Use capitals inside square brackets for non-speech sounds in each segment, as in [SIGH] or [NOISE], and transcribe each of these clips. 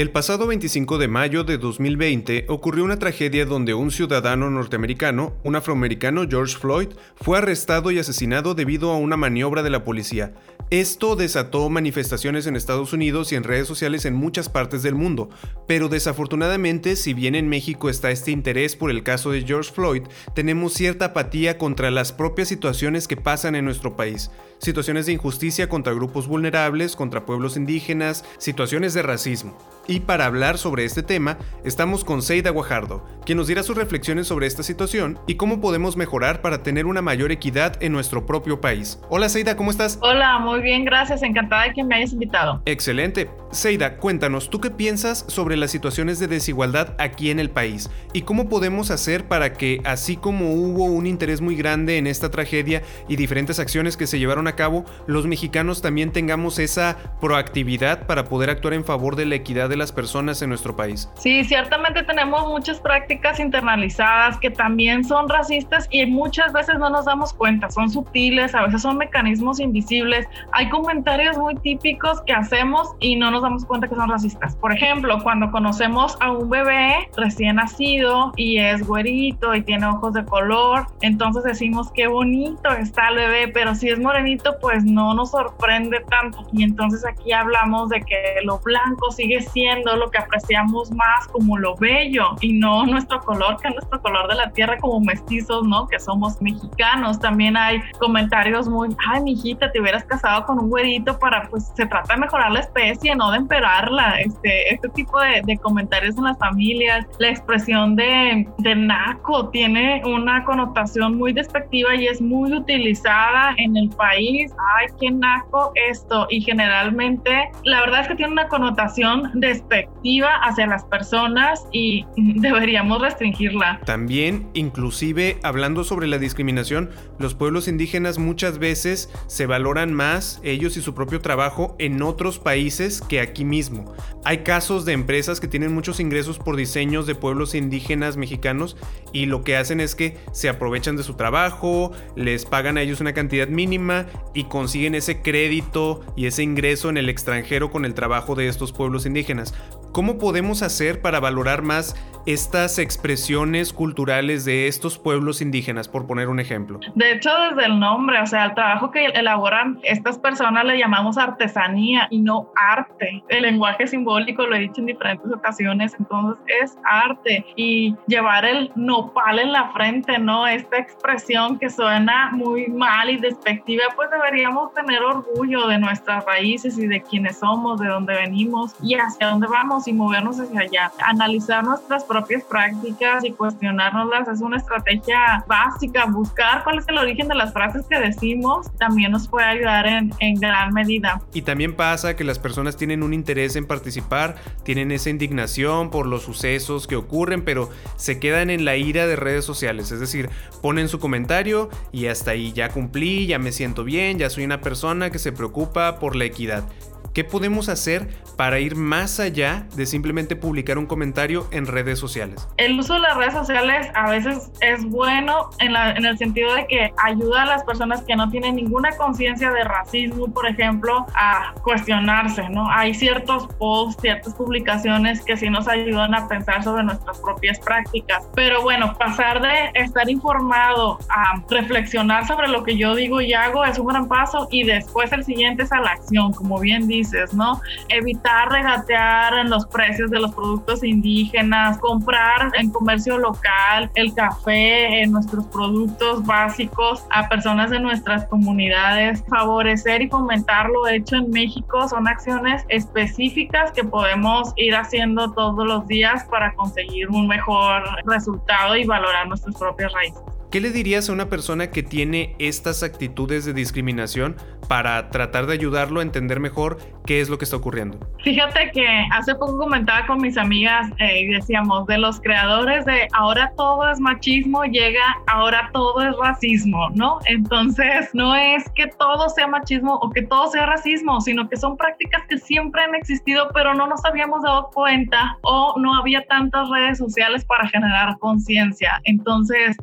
El pasado 25 de mayo de 2020 ocurrió una tragedia donde un ciudadano norteamericano, un afroamericano George Floyd, fue arrestado y asesinado debido a una maniobra de la policía. Esto desató manifestaciones en Estados Unidos y en redes sociales en muchas partes del mundo, pero desafortunadamente si bien en México está este interés por el caso de George Floyd, tenemos cierta apatía contra las propias situaciones que pasan en nuestro país. Situaciones de injusticia contra grupos vulnerables, contra pueblos indígenas, situaciones de racismo. Y para hablar sobre este tema, estamos con Seida Guajardo, quien nos dirá sus reflexiones sobre esta situación y cómo podemos mejorar para tener una mayor equidad en nuestro propio país. Hola Seida, ¿cómo estás? Hola, muy bien, gracias. Encantada de que me hayas invitado. Excelente. Seida, cuéntanos, ¿tú qué piensas sobre las situaciones de desigualdad aquí en el país? ¿Y cómo podemos hacer para que, así como hubo un interés muy grande en esta tragedia y diferentes acciones que se llevaron a cabo, los mexicanos también tengamos esa proactividad para poder actuar en favor de la equidad de las personas en nuestro país. Sí, ciertamente tenemos muchas prácticas internalizadas que también son racistas y muchas veces no nos damos cuenta, son sutiles, a veces son mecanismos invisibles. Hay comentarios muy típicos que hacemos y no nos damos cuenta que son racistas. Por ejemplo, cuando conocemos a un bebé recién nacido y es güerito y tiene ojos de color, entonces decimos qué bonito está el bebé, pero si es morenito, pues no nos sorprende tanto. Y entonces aquí hablamos de que lo blanco sigue siendo lo que apreciamos más como lo bello y no nuestro color, que es nuestro color de la tierra como mestizos, ¿no? Que somos mexicanos. También hay comentarios muy, ay, mijita, te hubieras casado con un güerito para, pues, se trata de mejorar la especie, no de emperarla. Este, este tipo de, de comentarios en las familias, la expresión de, de naco tiene una connotación muy despectiva y es muy utilizada en el país. Ay, qué naco esto. Y generalmente, la verdad es que tiene una connotación de hacia las personas y [LAUGHS] deberíamos restringirla. También, inclusive, hablando sobre la discriminación, los pueblos indígenas muchas veces se valoran más ellos y su propio trabajo en otros países que aquí mismo. Hay casos de empresas que tienen muchos ingresos por diseños de pueblos indígenas mexicanos y lo que hacen es que se aprovechan de su trabajo, les pagan a ellos una cantidad mínima y consiguen ese crédito y ese ingreso en el extranjero con el trabajo de estos pueblos indígenas. ¿Cómo podemos hacer para valorar más estas expresiones culturales de estos pueblos indígenas, por poner un ejemplo? De hecho, desde el nombre, o sea, el trabajo que elaboran estas personas le llamamos artesanía y no arte. El lenguaje simbólico lo he dicho en diferentes ocasiones, entonces es arte y llevar el nopal en la frente, ¿no? Esta expresión que suena muy mal y despectiva, pues deberíamos tener orgullo de nuestras raíces y de quiénes somos, de dónde venimos y hacia dónde vamos y movernos hacia allá. Analizar nuestras propias prácticas y cuestionárnoslas es una estrategia básica. Buscar cuál es el origen de las frases que decimos también nos puede ayudar en, en gran medida. Y también pasa que las personas tienen un interés en participar, tienen esa indignación por los sucesos que ocurren, pero se quedan en la ira de redes sociales. Es decir, ponen su comentario y hasta ahí ya cumplí, ya me siento bien, ya soy una persona que se preocupa por la equidad. ¿Qué podemos hacer para ir más allá de simplemente publicar un comentario en redes sociales? El uso de las redes sociales a veces es bueno en, en el sentido de que ayuda a las personas que no tienen ninguna conciencia de racismo, por ejemplo, a cuestionarse, ¿no? Hay ciertos posts, ciertas publicaciones que sí nos ayudan a pensar sobre nuestras propias prácticas. Pero bueno, pasar de estar informado a reflexionar sobre lo que yo digo y hago es un gran paso y después el siguiente es a la acción, como bien dice ¿no? Evitar regatear en los precios de los productos indígenas, comprar en comercio local el café, en nuestros productos básicos a personas de nuestras comunidades, favorecer y fomentar lo hecho en México son acciones específicas que podemos ir haciendo todos los días para conseguir un mejor resultado y valorar nuestras propias raíces. ¿Qué le dirías a una persona que tiene estas actitudes de discriminación para tratar de ayudarlo a entender mejor qué es lo que está ocurriendo? Fíjate que hace poco comentaba con mis amigas eh, y decíamos, de los creadores de ahora todo es machismo, llega ahora todo es racismo, ¿no? Entonces, no es que todo sea machismo o que todo sea racismo, sino que son prácticas que siempre han existido, pero no nos habíamos dado cuenta o no había tantas redes sociales para generar conciencia. Entonces,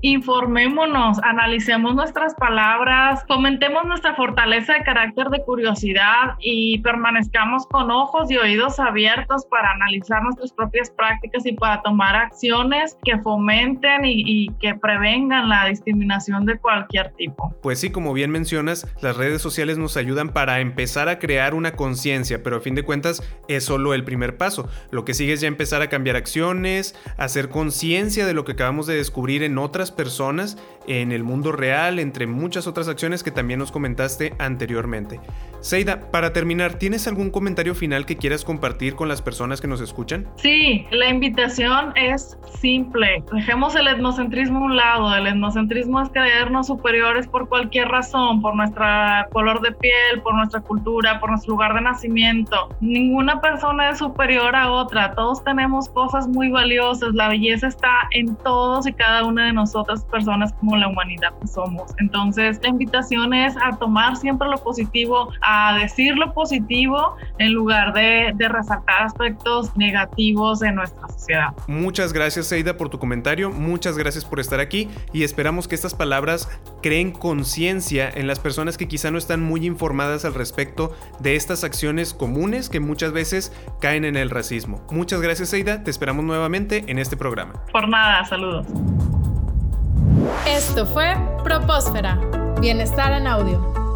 analicemos nuestras palabras, fomentemos nuestra fortaleza de carácter de curiosidad y permanezcamos con ojos y oídos abiertos para analizar nuestras propias prácticas y para tomar acciones que fomenten y que prevengan la discriminación de cualquier tipo. Pues sí, como bien mencionas, las redes sociales nos ayudan para empezar a crear una conciencia, pero a fin de cuentas es solo el primer paso. Lo que sigue es ya empezar a cambiar acciones, hacer conciencia de lo que acabamos de descubrir en otras personas, en el mundo real, entre muchas otras acciones que también nos comentaste anteriormente. Seida, para terminar, ¿tienes algún comentario final que quieras compartir con las personas que nos escuchan? Sí, la invitación es simple. Dejemos el etnocentrismo a un lado. El etnocentrismo es creernos superiores por cualquier razón, por nuestro color de piel, por nuestra cultura, por nuestro lugar de nacimiento. Ninguna persona es superior a otra. Todos tenemos cosas muy valiosas. La belleza está en todos y cada una de nosotras personas como la humanidad que somos. Entonces, la invitación es a tomar siempre lo positivo, a decir lo positivo en lugar de, de resaltar aspectos negativos de nuestra sociedad. Muchas gracias, Seida, por tu comentario. Muchas gracias por estar aquí y esperamos que estas palabras creen conciencia en las personas que quizá no están muy informadas al respecto de estas acciones comunes que muchas veces caen en el racismo. Muchas gracias, Seida. Te esperamos nuevamente en este programa. Por nada, saludos. Esto fue Propósfera. Bienestar en audio.